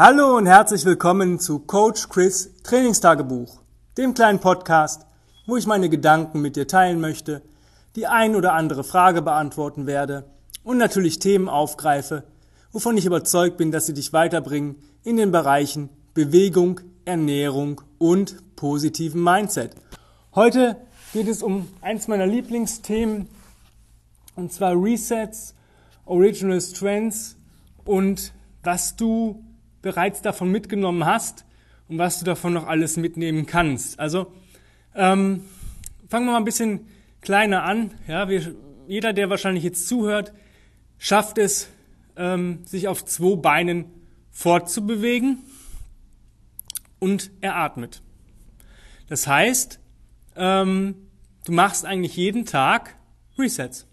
Hallo und herzlich willkommen zu Coach Chris Trainingstagebuch, dem kleinen Podcast, wo ich meine Gedanken mit dir teilen möchte, die ein oder andere Frage beantworten werde und natürlich Themen aufgreife, wovon ich überzeugt bin, dass sie dich weiterbringen in den Bereichen Bewegung, Ernährung und positiven Mindset. Heute geht es um eins meiner Lieblingsthemen und zwar Resets, Original Strengths und was du bereits davon mitgenommen hast und was du davon noch alles mitnehmen kannst. Also ähm, fangen wir mal ein bisschen kleiner an. Ja, wir, jeder, der wahrscheinlich jetzt zuhört, schafft es, ähm, sich auf zwei Beinen fortzubewegen und er atmet. Das heißt, ähm, du machst eigentlich jeden Tag Resets.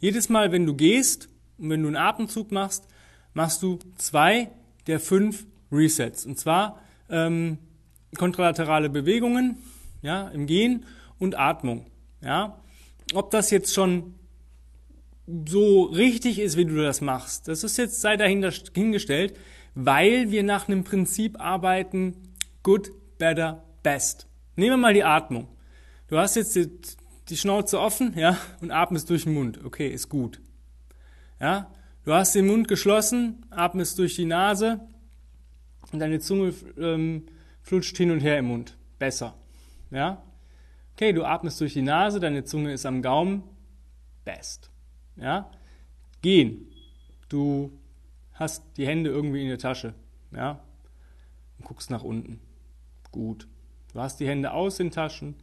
Jedes Mal, wenn du gehst und wenn du einen Atemzug machst, machst du zwei der fünf Resets. Und zwar ähm, kontralaterale Bewegungen ja, im Gehen und Atmung. Ja. Ob das jetzt schon so richtig ist, wie du das machst, das ist jetzt sei dahingestellt, weil wir nach einem Prinzip arbeiten, good, better, best. Nehmen wir mal die Atmung. Du hast jetzt die, die Schnauze offen, ja, und atmest durch den Mund. Okay, ist gut. Ja, Du hast den Mund geschlossen, atmest durch die Nase und deine Zunge ähm, flutscht hin und her im Mund. Besser. Ja? Okay, du atmest durch die Nase, deine Zunge ist am Gaumen. Best. Ja? Gehen. Du hast die Hände irgendwie in der Tasche. Ja? Und guckst nach unten. Gut. Du hast die Hände aus den Taschen,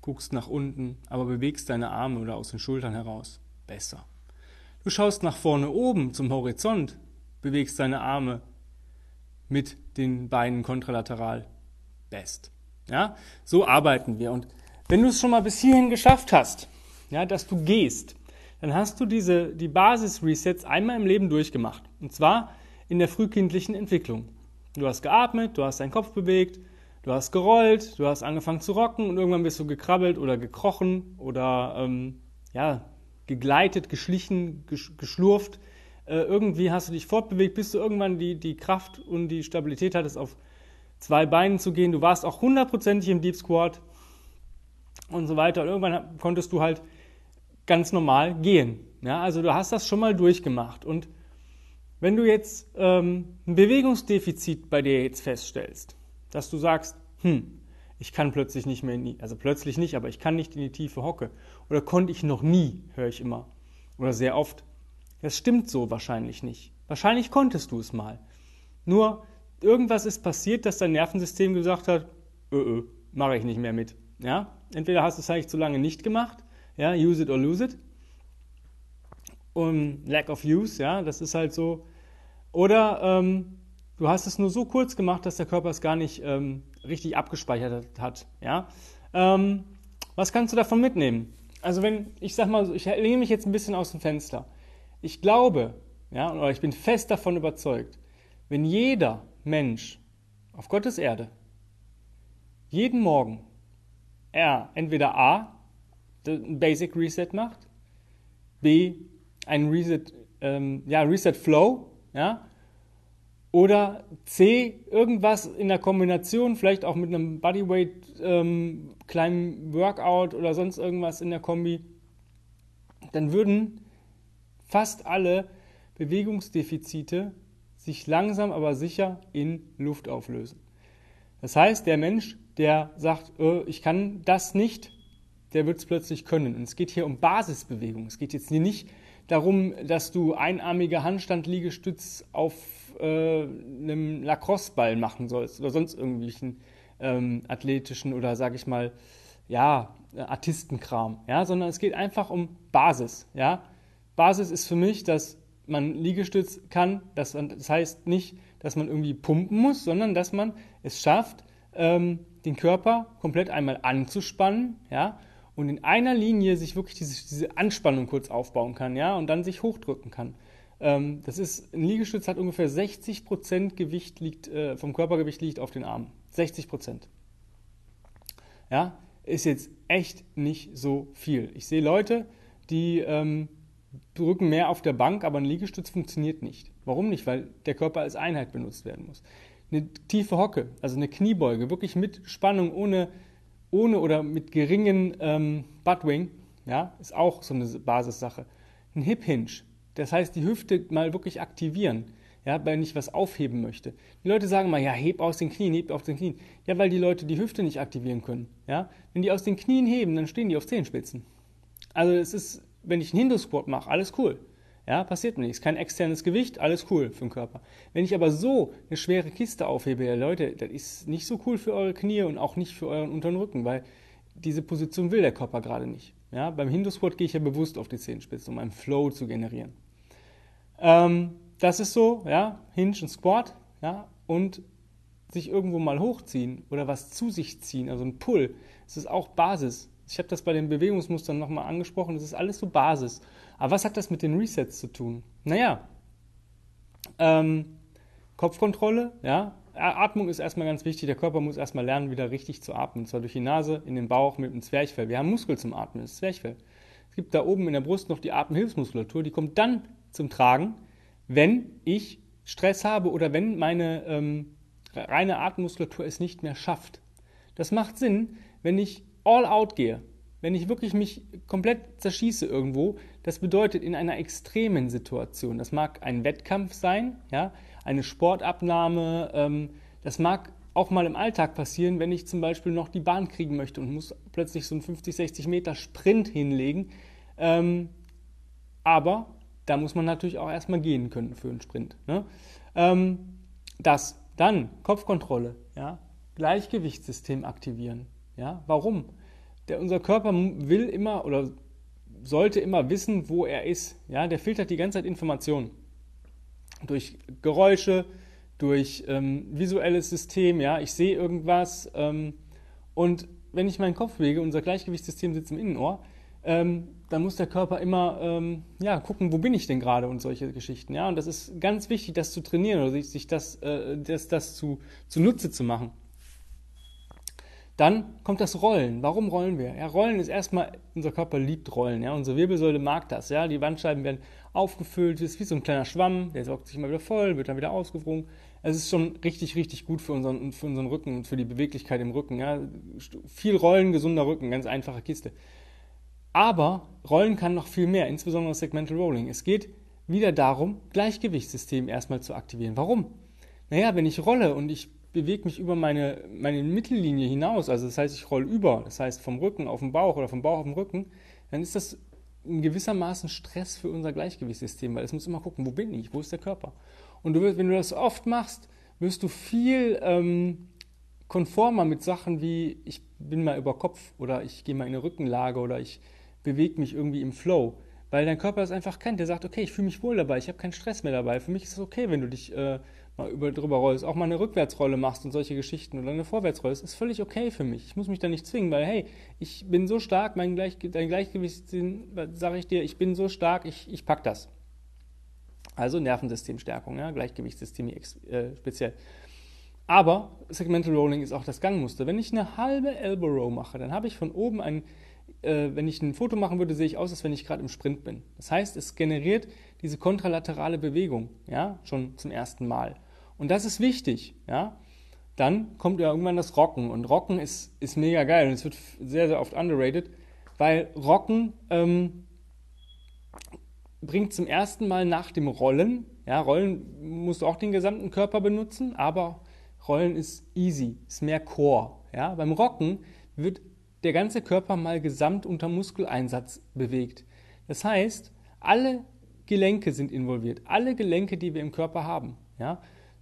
guckst nach unten, aber bewegst deine Arme oder aus den Schultern heraus. Besser. Du schaust nach vorne oben zum Horizont, bewegst deine Arme mit den Beinen kontralateral. Best. Ja, so arbeiten wir. Und wenn du es schon mal bis hierhin geschafft hast, ja, dass du gehst, dann hast du diese, die Basis-Resets einmal im Leben durchgemacht. Und zwar in der frühkindlichen Entwicklung. Du hast geatmet, du hast deinen Kopf bewegt, du hast gerollt, du hast angefangen zu rocken und irgendwann bist du gekrabbelt oder gekrochen oder ähm, ja, gegleitet, geschlichen, geschlurft. Äh, irgendwie hast du dich fortbewegt, bis du irgendwann die, die Kraft und die Stabilität hattest, auf zwei Beinen zu gehen. Du warst auch hundertprozentig im Deep Squat und so weiter. Und irgendwann konntest du halt ganz normal gehen. Ja, also du hast das schon mal durchgemacht. Und wenn du jetzt ähm, ein Bewegungsdefizit bei dir jetzt feststellst, dass du sagst, hm, ich kann plötzlich nicht mehr in die, also plötzlich nicht, aber ich kann nicht in die tiefe Hocke. Oder konnte ich noch nie, höre ich immer. Oder sehr oft. Das stimmt so wahrscheinlich nicht. Wahrscheinlich konntest du es mal. Nur irgendwas ist passiert, dass dein Nervensystem gesagt hat, öh, öh, mache ich nicht mehr mit. Ja? Entweder hast du es eigentlich zu lange nicht gemacht, ja, use it or lose it. Und lack of use, ja, das ist halt so. Oder ähm, du hast es nur so kurz gemacht, dass der Körper es gar nicht ähm, richtig abgespeichert hat. Ja? Ähm, was kannst du davon mitnehmen? Also wenn, ich sag mal, ich lehne mich jetzt ein bisschen aus dem Fenster. Ich glaube, ja, oder ich bin fest davon überzeugt, wenn jeder Mensch auf Gottes Erde jeden Morgen er entweder A, ein Basic Reset macht, B, ein Reset, ähm, ja, Reset Flow, ja, oder C, irgendwas in der Kombination, vielleicht auch mit einem Bodyweight, ähm, kleinen Workout oder sonst irgendwas in der Kombi, dann würden fast alle Bewegungsdefizite sich langsam aber sicher in Luft auflösen. Das heißt, der Mensch, der sagt, äh, ich kann das nicht, der wird es plötzlich können. Und es geht hier um Basisbewegung. Es geht jetzt nicht darum, dass du einarmige Handstand-Liegestütz auf äh, einem Lacrosse-Ball machen sollst oder sonst irgendwelchen ähm, athletischen oder sag ich mal, ja, Artistenkram, ja, sondern es geht einfach um Basis, ja. Basis ist für mich, dass man Liegestütz kann, das, das heißt nicht, dass man irgendwie pumpen muss, sondern dass man es schafft, ähm, den Körper komplett einmal anzuspannen, ja, und in einer Linie sich wirklich diese, diese Anspannung kurz aufbauen kann, ja, und dann sich hochdrücken kann. Ähm, das ist, ein Liegestütz hat ungefähr 60% Gewicht liegt, äh, vom Körpergewicht liegt auf den Armen. 60 Ja, ist jetzt echt nicht so viel. Ich sehe Leute, die ähm, drücken mehr auf der Bank, aber ein Liegestütz funktioniert nicht. Warum nicht? Weil der Körper als Einheit benutzt werden muss. Eine tiefe Hocke, also eine Kniebeuge, wirklich mit Spannung, ohne, ohne oder mit geringen ähm, Buttwing, ja, ist auch so eine Basissache. Ein Hip Hinge, das heißt, die Hüfte mal wirklich aktivieren, ja, wenn ich was aufheben möchte. Die Leute sagen mal, ja, heb aus den Knien, heb aus den Knien. Ja, weil die Leute die Hüfte nicht aktivieren können. Ja, wenn die aus den Knien heben, dann stehen die auf Zehenspitzen. Also es ist, wenn ich einen Hindu-Squat mache, alles cool. Ja, passiert mir nichts. Kein externes Gewicht, alles cool für den Körper. Wenn ich aber so eine schwere Kiste aufhebe, ja Leute, das ist nicht so cool für eure Knie und auch nicht für euren unteren Rücken, weil diese Position will der Körper gerade nicht. Ja, beim Hindu-Squat gehe ich ja bewusst auf die Zehenspitze, um einen Flow zu generieren. Ähm, das ist so, ja, Hinge und Squat, ja, und sich irgendwo mal hochziehen oder was zu sich ziehen, also ein Pull, das ist auch Basis. Ich habe das bei den Bewegungsmustern nochmal angesprochen, das ist alles so Basis. Aber was hat das mit den Resets zu tun? Naja, ähm, Kopfkontrolle, ja, Atmung ist erstmal ganz wichtig. Der Körper muss erstmal lernen, wieder richtig zu atmen. Und zwar durch die Nase, in den Bauch, mit dem Zwerchfell. Wir haben Muskel zum Atmen, das Zwerchfell. Es gibt da oben in der Brust noch die Atemhilfsmuskulatur, die kommt dann zum Tragen, wenn ich Stress habe oder wenn meine ähm, reine Atemmuskulatur es nicht mehr schafft. Das macht Sinn, wenn ich all out gehe, wenn ich wirklich mich komplett zerschieße irgendwo. Das bedeutet in einer extremen Situation. Das mag ein Wettkampf sein, ja, eine Sportabnahme. Ähm, das mag auch mal im Alltag passieren, wenn ich zum Beispiel noch die Bahn kriegen möchte und muss plötzlich so einen 50, 60 Meter Sprint hinlegen. Ähm, aber da muss man natürlich auch erstmal gehen können für einen Sprint. Ne? Ähm, das, dann Kopfkontrolle, ja? Gleichgewichtssystem aktivieren. Ja? Warum? Der, unser Körper will immer oder sollte immer wissen, wo er ist. Ja? Der filtert die ganze Zeit Informationen. Durch Geräusche, durch ähm, visuelles System, ja, ich sehe irgendwas ähm, und wenn ich meinen Kopf bewege, unser Gleichgewichtssystem sitzt im Innenohr, ähm, dann muss der Körper immer ähm, ja, gucken, wo bin ich denn gerade und solche Geschichten. Ja? Und das ist ganz wichtig, das zu trainieren oder sich, sich das, äh, das, das zu, zunutze zu machen. Dann kommt das Rollen. Warum rollen wir? Ja, Rollen ist erstmal, unser Körper liebt Rollen. Ja? Unsere Wirbelsäule mag das. Ja? Die Wandscheiben werden aufgefüllt, ist wie so ein kleiner Schwamm, der saugt sich immer wieder voll, wird dann wieder ausgewrungen. Es ist schon richtig, richtig gut für unseren, für unseren Rücken und für die Beweglichkeit im Rücken. Ja? Viel Rollen, gesunder Rücken, ganz einfache Kiste. Aber Rollen kann noch viel mehr, insbesondere Segmental Rolling. Es geht wieder darum, Gleichgewichtssystem erstmal zu aktivieren. Warum? Naja, wenn ich rolle und ich bewege mich über meine, meine Mittellinie hinaus, also das heißt, ich rolle über, das heißt vom Rücken auf den Bauch oder vom Bauch auf den Rücken, dann ist das in gewissermaßen Stress für unser Gleichgewichtssystem, weil es muss immer gucken, wo bin ich, wo ist der Körper. Und du wirst, wenn du das oft machst, wirst du viel ähm, konformer mit Sachen wie, ich bin mal über Kopf oder ich gehe mal in eine Rückenlage oder ich bewegt mich irgendwie im Flow. Weil dein Körper das einfach kennt. Der sagt, okay, ich fühle mich wohl dabei, ich habe keinen Stress mehr dabei. Für mich ist es okay, wenn du dich äh, mal über, drüber rollst, auch mal eine Rückwärtsrolle machst und solche Geschichten oder eine Vorwärtsrolle. Das ist völlig okay für mich. Ich muss mich da nicht zwingen, weil hey, ich bin so stark, mein Gleich, dein Gleichgewicht, sage ich dir, ich bin so stark, ich, ich pack das. Also Nervensystemstärkung, ja, Gleichgewichtssystem äh, speziell. Aber Segmental Rolling ist auch das Gangmuster. Wenn ich eine halbe Elbow Row mache, dann habe ich von oben einen äh, wenn ich ein Foto machen würde, sehe ich aus, als wenn ich gerade im Sprint bin. Das heißt, es generiert diese kontralaterale Bewegung, ja, schon zum ersten Mal. Und das ist wichtig, ja. Dann kommt ja irgendwann das Rocken. Und Rocken ist, ist mega geil und es wird sehr, sehr oft underrated, weil Rocken ähm, bringt zum ersten Mal nach dem Rollen, ja, Rollen musst du auch den gesamten Körper benutzen, aber Rollen ist easy, ist mehr Core. Ja. Beim Rocken wird der ganze Körper mal gesamt unter Muskeleinsatz bewegt. Das heißt, alle Gelenke sind involviert, alle Gelenke, die wir im Körper haben. Ja?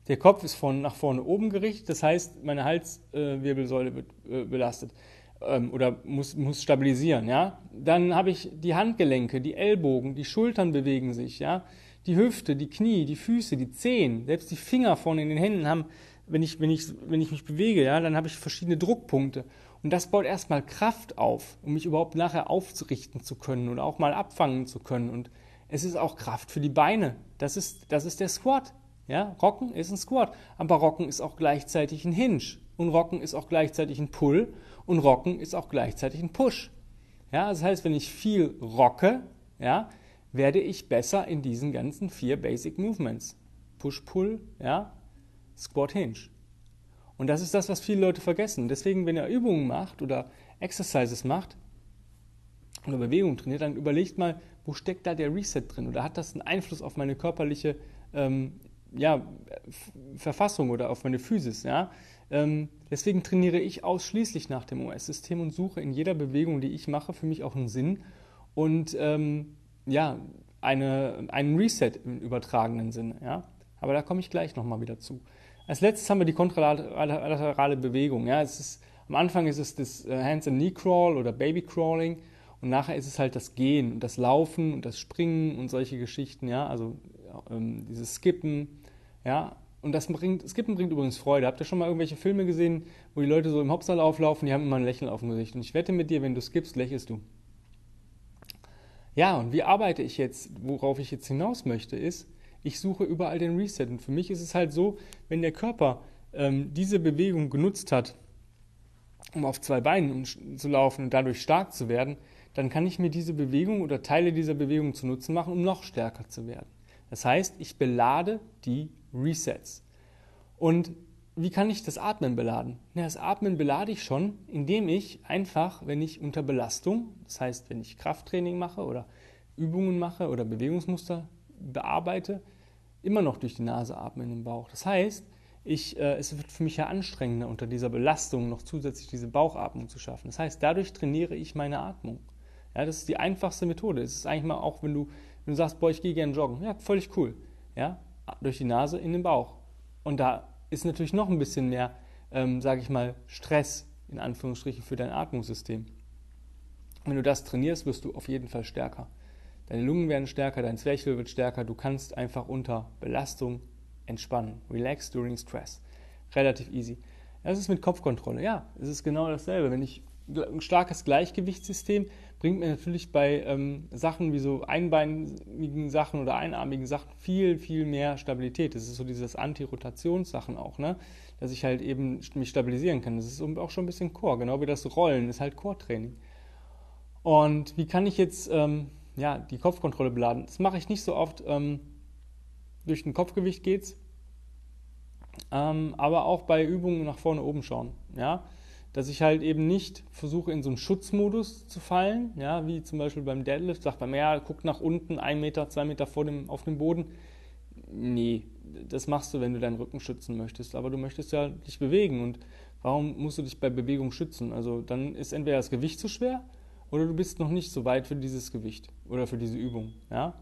Der Kopf ist von nach vorne oben gerichtet, das heißt, meine Halswirbelsäule wird äh, belastet ähm, oder muss, muss stabilisieren. Ja? Dann habe ich die Handgelenke, die Ellbogen, die Schultern bewegen sich, ja? die Hüfte, die Knie, die Füße, die Zehen, selbst die Finger vorne in den Händen haben, wenn ich, wenn ich, wenn ich mich bewege, ja, dann habe ich verschiedene Druckpunkte. Und das baut erstmal Kraft auf, um mich überhaupt nachher aufzurichten zu können oder auch mal abfangen zu können. Und es ist auch Kraft für die Beine. Das ist, das ist der Squat. Ja, Rocken ist ein Squat, aber Rocken ist auch gleichzeitig ein Hinge und Rocken ist auch gleichzeitig ein Pull und Rocken ist auch gleichzeitig ein Push. Ja, das heißt, wenn ich viel rocke, ja, werde ich besser in diesen ganzen vier Basic Movements. Push-Pull, ja, Squat Hinge. Und das ist das, was viele Leute vergessen. Deswegen, wenn ihr Übungen macht oder Exercises macht oder Bewegungen trainiert, dann überlegt mal, wo steckt da der Reset drin? Oder hat das einen Einfluss auf meine körperliche ähm, ja, Verfassung oder auf meine Physis? Ja? Ähm, deswegen trainiere ich ausschließlich nach dem OS-System und suche in jeder Bewegung, die ich mache, für mich auch einen Sinn und ähm, ja, eine, einen Reset im übertragenen Sinne. Ja? Aber da komme ich gleich nochmal wieder zu. Als letztes haben wir die kontralaterale Bewegung. Ja? Es ist, am Anfang ist es das äh, Hands and Knee Crawl oder Baby Crawling und nachher ist es halt das Gehen und das Laufen und das Springen und solche Geschichten. Ja? Also ähm, dieses Skippen. Ja? Und das bringt, Skippen bringt übrigens Freude. Habt ihr schon mal irgendwelche Filme gesehen, wo die Leute so im Hauptsaal auflaufen, die haben immer ein Lächeln auf dem Gesicht. Und ich wette mit dir, wenn du skippst, lächelst du. Ja, und wie arbeite ich jetzt? Worauf ich jetzt hinaus möchte, ist, ich suche überall den Reset. Und für mich ist es halt so, wenn der Körper ähm, diese Bewegung genutzt hat, um auf zwei Beinen zu laufen und dadurch stark zu werden, dann kann ich mir diese Bewegung oder Teile dieser Bewegung zu Nutzen machen, um noch stärker zu werden. Das heißt, ich belade die Resets. Und wie kann ich das Atmen beladen? Das Atmen belade ich schon, indem ich einfach, wenn ich unter Belastung, das heißt, wenn ich Krafttraining mache oder Übungen mache oder Bewegungsmuster bearbeite, immer noch durch die Nase atme in den Bauch. Das heißt, ich, äh, es wird für mich ja anstrengender, unter dieser Belastung noch zusätzlich diese Bauchatmung zu schaffen. Das heißt, dadurch trainiere ich meine Atmung. Ja, das ist die einfachste Methode. Es ist eigentlich mal auch, wenn du, wenn du sagst, boah, ich gehe gerne joggen. Ja, völlig cool. Ja, durch die Nase in den Bauch. Und da ist natürlich noch ein bisschen mehr, ähm, sage ich mal, Stress in Anführungsstrichen für dein Atmungssystem. Wenn du das trainierst, wirst du auf jeden Fall stärker. Deine Lungen werden stärker, dein Zwerchfell wird stärker, du kannst einfach unter Belastung entspannen. Relax during stress. Relativ easy. Das ist mit Kopfkontrolle. Ja, es ist genau dasselbe. Wenn ich ein starkes Gleichgewichtssystem bringt mir natürlich bei ähm, Sachen wie so einbeinigen Sachen oder einarmigen Sachen viel, viel mehr Stabilität. Das ist so dieses Anti-Rotationssachen auch, ne? dass ich halt eben mich stabilisieren kann. Das ist auch schon ein bisschen Core, genau wie das Rollen ist halt Core-Training. Und wie kann ich jetzt ähm, ja, die Kopfkontrolle beladen? Das mache ich nicht so oft. Ähm, durch ein Kopfgewicht geht's. Ähm, aber auch bei Übungen nach vorne oben schauen. Ja? dass ich halt eben nicht versuche, in so einen Schutzmodus zu fallen, ja, wie zum Beispiel beim Deadlift, sagt man, ja, guck nach unten, ein Meter, zwei Meter vor dem, auf dem Boden. Nee, das machst du, wenn du deinen Rücken schützen möchtest, aber du möchtest ja dich bewegen und warum musst du dich bei Bewegung schützen? Also dann ist entweder das Gewicht zu schwer oder du bist noch nicht so weit für dieses Gewicht oder für diese Übung, ja.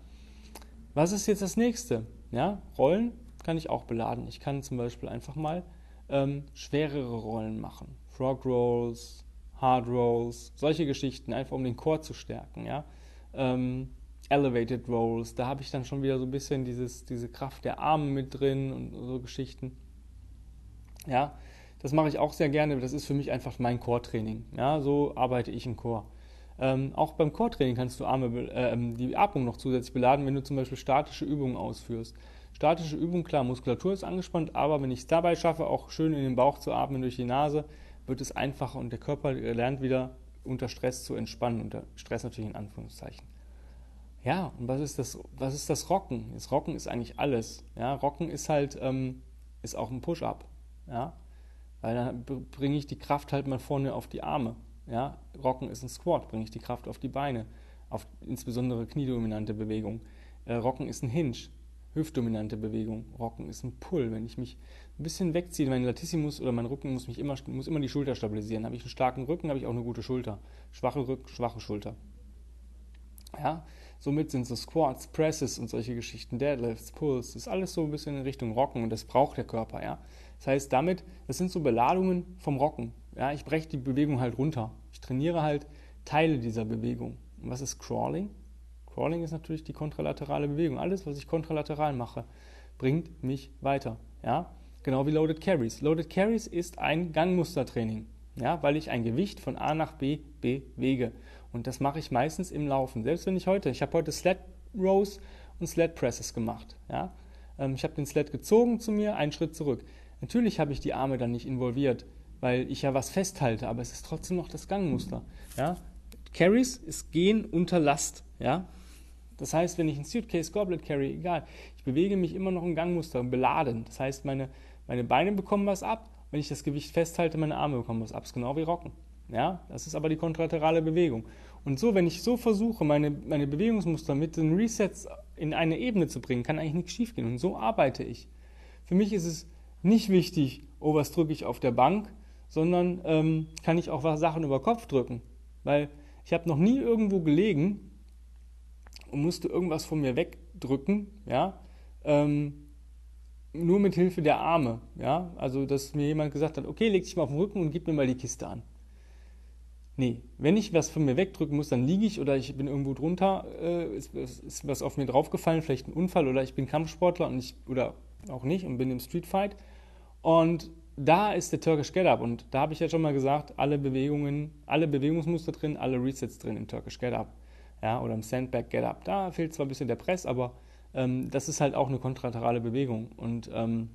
Was ist jetzt das nächste? Ja, Rollen kann ich auch beladen. Ich kann zum Beispiel einfach mal ähm, schwerere Rollen machen. Frog Rolls, Hard Rolls, solche Geschichten, einfach um den Core zu stärken. Ja? Ähm, Elevated Rolls, da habe ich dann schon wieder so ein bisschen dieses, diese Kraft der Arme mit drin und so Geschichten. Ja, das mache ich auch sehr gerne. Das ist für mich einfach mein Core-Training. Ja, so arbeite ich im Core. Ähm, auch beim Core-Training kannst du Arme, äh, die Atmung noch zusätzlich beladen, wenn du zum Beispiel statische Übungen ausführst. Statische Übungen, klar, Muskulatur ist angespannt, aber wenn ich es dabei schaffe, auch schön in den Bauch zu atmen durch die Nase, wird es einfacher und der Körper lernt wieder unter Stress zu entspannen, unter Stress natürlich in Anführungszeichen. Ja, und was ist das, was ist das Rocken? Das Rocken ist eigentlich alles. Ja, Rocken ist halt, ähm, ist auch ein Push-Up. Ja, weil dann bringe ich die Kraft halt mal vorne auf die Arme. Ja, Rocken ist ein Squat, bringe ich die Kraft auf die Beine, auf insbesondere kniedominante Bewegung. Äh, Rocken ist ein Hinge, hüftdominante Bewegung. Rocken ist ein Pull. Wenn ich mich ein bisschen wegziehe, mein Latissimus oder mein Rücken muss mich immer, muss immer die Schulter stabilisieren. Habe ich einen starken Rücken, habe ich auch eine gute Schulter. Schwache Rücken, schwache Schulter. Ja, somit sind so Squats, Presses und solche Geschichten, Deadlifts, Pulls, das ist alles so ein bisschen in Richtung Rocken und das braucht der Körper, ja. Das heißt, damit, das sind so Beladungen vom Rocken. Ja, ich breche die Bewegung halt runter. Ich trainiere halt Teile dieser Bewegung. Und was ist Crawling? Crawling ist natürlich die kontralaterale Bewegung. Alles, was ich kontralateral mache, bringt mich weiter. Ja? Genau wie Loaded Carries. Loaded Carries ist ein Gangmustertraining, ja? weil ich ein Gewicht von A nach B bewege. Und das mache ich meistens im Laufen. Selbst wenn ich heute, ich habe heute Sled Rows und Sled Presses gemacht. Ja? Ähm, ich habe den Sled gezogen zu mir, einen Schritt zurück. Natürlich habe ich die Arme dann nicht involviert, weil ich ja was festhalte, aber es ist trotzdem noch das Gangmuster. Ja? Carries ist Gehen unter Last. Ja? Das heißt, wenn ich ein Suitcase Goblet carry, egal, ich bewege mich immer noch im Gangmuster beladen. Das heißt, meine, meine Beine bekommen was ab, wenn ich das Gewicht festhalte, meine Arme bekommen was ab. Das ist genau wie Rocken. Ja, das ist aber die kontralaterale Bewegung. Und so, wenn ich so versuche, meine, meine Bewegungsmuster mit den Resets in eine Ebene zu bringen, kann eigentlich nichts schiefgehen. Und so arbeite ich. Für mich ist es nicht wichtig, oh, was drücke ich auf der Bank, sondern ähm, kann ich auch Sachen über Kopf drücken. Weil ich habe noch nie irgendwo gelegen und musste irgendwas von mir wegdrücken, ja, ähm, nur mit Hilfe der Arme, ja, also dass mir jemand gesagt hat, okay, leg dich mal auf den Rücken und gib mir mal die Kiste an. Nee, wenn ich was von mir wegdrücken muss, dann liege ich oder ich bin irgendwo drunter, äh, ist, ist, was auf mir draufgefallen, vielleicht ein Unfall oder ich bin Kampfsportler und ich, oder auch nicht und bin im Streetfight. Und da ist der Turkish Get Up und da habe ich ja schon mal gesagt, alle Bewegungen, alle Bewegungsmuster drin, alle Resets drin im Turkish Get Up. Ja, oder im Sandbag Get Up. Da fehlt zwar ein bisschen der Press, aber ähm, das ist halt auch eine kontralaterale Bewegung. Und ähm,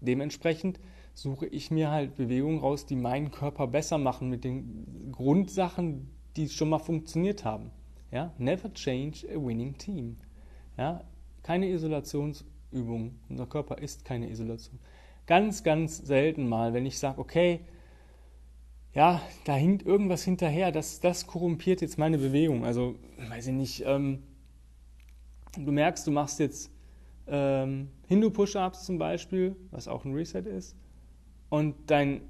dementsprechend suche ich mir halt Bewegungen raus, die meinen Körper besser machen mit den Grundsachen, die schon mal funktioniert haben. Ja? Never change a winning team. Ja? Keine Isolationsübung. Unser Körper ist keine Isolation. Ganz, ganz selten mal, wenn ich sage, okay, ja, da hinkt irgendwas hinterher, das, das korrumpiert jetzt meine Bewegung. Also, weiß ich nicht, ähm, du merkst, du machst jetzt ähm, Hindu-Push-Ups zum Beispiel, was auch ein Reset ist, und dein,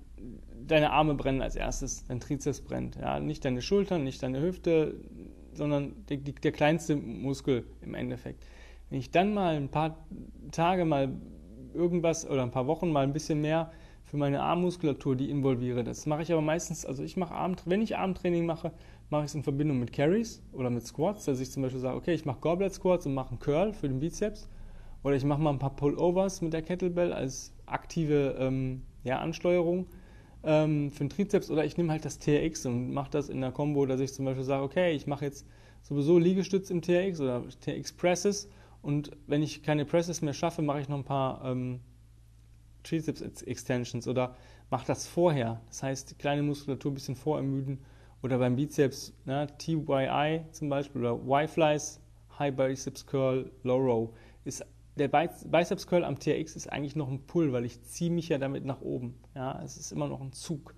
deine Arme brennen als erstes, dein Trizeps brennt. Ja? Nicht deine Schultern, nicht deine Hüfte, sondern die, der kleinste Muskel im Endeffekt. Wenn ich dann mal ein paar Tage mal irgendwas oder ein paar Wochen mal ein bisschen mehr für meine Armmuskulatur, die involviere. Das mache ich aber meistens, also ich mache Arm, wenn ich Armtraining mache, mache ich es in Verbindung mit Carries oder mit Squats, dass ich zum Beispiel sage, okay, ich mache Goblet Squats und mache einen Curl für den Bizeps. Oder ich mache mal ein paar Pullovers mit der Kettlebell als aktive ähm, ja, Ansteuerung ähm, für den Trizeps. Oder ich nehme halt das TRX und mache das in der Combo, dass ich zum Beispiel sage, okay, ich mache jetzt sowieso Liegestütz im TRX oder TRX Presses und wenn ich keine Presses mehr schaffe, mache ich noch ein paar ähm, Triceps Extensions oder mache das vorher. Das heißt, die kleine Muskulatur ein bisschen vorermüden oder beim Bizeps, ne, TYI zum Beispiel oder Y-Flies, High Biceps Curl, Low Row ist der Biceps Curl am TRX ist eigentlich noch ein Pull, weil ich ziehe mich ja damit nach oben. Ja, es ist immer noch ein Zug.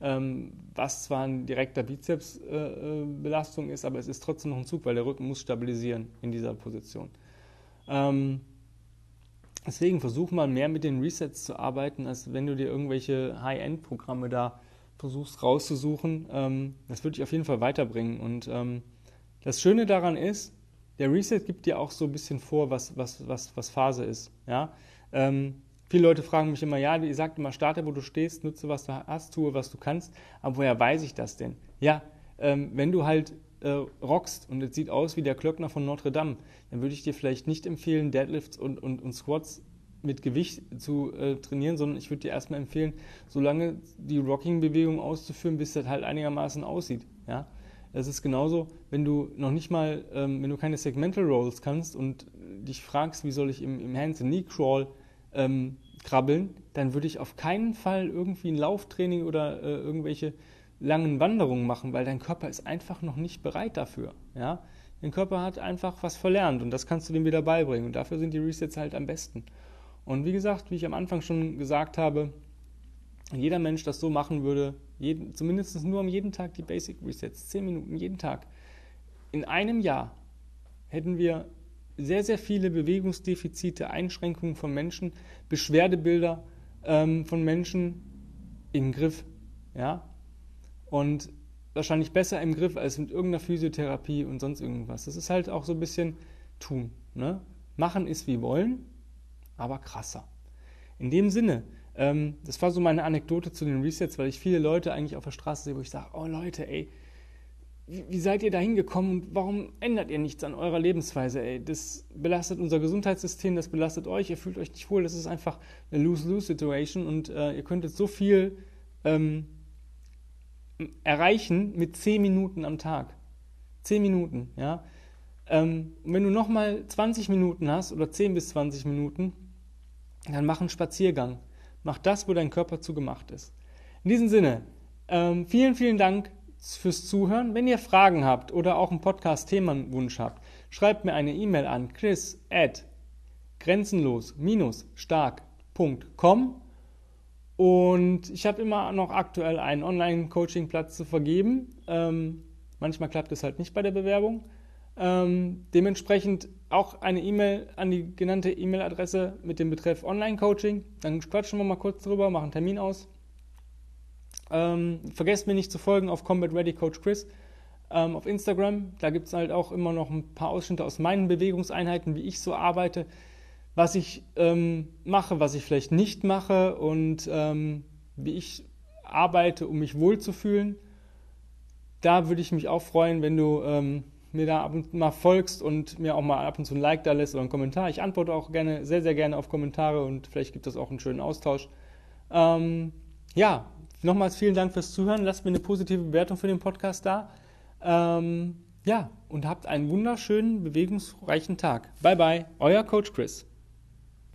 Ähm, was zwar ein direkter Bizepsbelastung äh, äh ist, aber es ist trotzdem noch ein Zug, weil der Rücken muss stabilisieren in dieser Position. Ähm, deswegen versuch mal mehr mit den Resets zu arbeiten, als wenn du dir irgendwelche High-End-Programme da versuchst rauszusuchen. Ähm, das würde dich auf jeden Fall weiterbringen. Und ähm, das Schöne daran ist, der Reset gibt dir auch so ein bisschen vor, was, was, was, was Phase ist. Ja? Ähm, viele Leute fragen mich immer, ja, ihr sagt immer, starte, wo du stehst, nutze, was du hast, tue, was du kannst. Aber woher weiß ich das denn? Ja, ähm, wenn du halt äh, rockst und es sieht aus wie der Klöckner von Notre Dame, dann würde ich dir vielleicht nicht empfehlen, Deadlifts und, und, und Squats mit Gewicht zu äh, trainieren, sondern ich würde dir erstmal empfehlen, so lange die Rocking-Bewegung auszuführen, bis das halt einigermaßen aussieht. Ja? Es ist genauso, wenn du noch nicht mal, ähm, wenn du keine Segmental Rolls kannst und dich fragst, wie soll ich im, im Hands-and-Knee-Crawl ähm, krabbeln, dann würde ich auf keinen Fall irgendwie ein Lauftraining oder äh, irgendwelche langen Wanderungen machen, weil dein Körper ist einfach noch nicht bereit dafür. Ja? Dein Körper hat einfach was verlernt und das kannst du dem wieder beibringen und dafür sind die Resets halt am besten. Und wie gesagt, wie ich am Anfang schon gesagt habe, jeder Mensch das so machen würde, jeden, zumindest nur am jeden Tag die Basic Resets, 10 Minuten jeden Tag. In einem Jahr hätten wir sehr, sehr viele Bewegungsdefizite, Einschränkungen von Menschen, Beschwerdebilder ähm, von Menschen im Griff. Ja? Und wahrscheinlich besser im Griff als mit irgendeiner Physiotherapie und sonst irgendwas. Das ist halt auch so ein bisschen tun. Ne? Machen ist wie wollen, aber krasser. In dem Sinne, ähm, das war so meine Anekdote zu den Resets, weil ich viele Leute eigentlich auf der Straße sehe, wo ich sage, oh Leute, ey, wie, seid ihr da hingekommen und warum ändert ihr nichts an eurer Lebensweise? Ey? Das belastet unser Gesundheitssystem, das belastet euch, ihr fühlt euch nicht wohl, das ist einfach eine Lose-Lose-Situation und äh, ihr könntet so viel ähm, erreichen mit 10 Minuten am Tag. 10 Minuten, ja. Ähm, wenn du nochmal 20 Minuten hast oder 10 bis 20 Minuten, dann mach einen Spaziergang. Mach das, wo dein Körper zu gemacht ist. In diesem Sinne, ähm, vielen, vielen Dank fürs Zuhören. Wenn ihr Fragen habt oder auch einen Podcast-Themenwunsch habt, schreibt mir eine E-Mail an chris at grenzenlos-stark.com und ich habe immer noch aktuell einen Online-Coaching-Platz zu vergeben. Ähm, manchmal klappt es halt nicht bei der Bewerbung. Ähm, dementsprechend auch eine E-Mail an die genannte E-Mail-Adresse mit dem Betreff Online-Coaching. Dann quatschen wir mal kurz drüber, machen einen Termin aus. Ähm, vergesst mir nicht zu folgen auf Combat Ready Coach Chris ähm, auf Instagram. Da gibt es halt auch immer noch ein paar Ausschnitte aus meinen Bewegungseinheiten, wie ich so arbeite, was ich ähm, mache, was ich vielleicht nicht mache und ähm, wie ich arbeite, um mich wohlzufühlen. Da würde ich mich auch freuen, wenn du ähm, mir da ab und mal folgst und mir auch mal ab und zu ein Like da lässt oder einen Kommentar. Ich antworte auch gerne, sehr, sehr gerne auf Kommentare und vielleicht gibt es auch einen schönen Austausch. Ähm, ja, nochmals vielen Dank fürs Zuhören. Lasst mir eine positive Bewertung für den Podcast da. Ähm, ja, und habt einen wunderschönen, bewegungsreichen Tag. Bye bye, euer Coach Chris.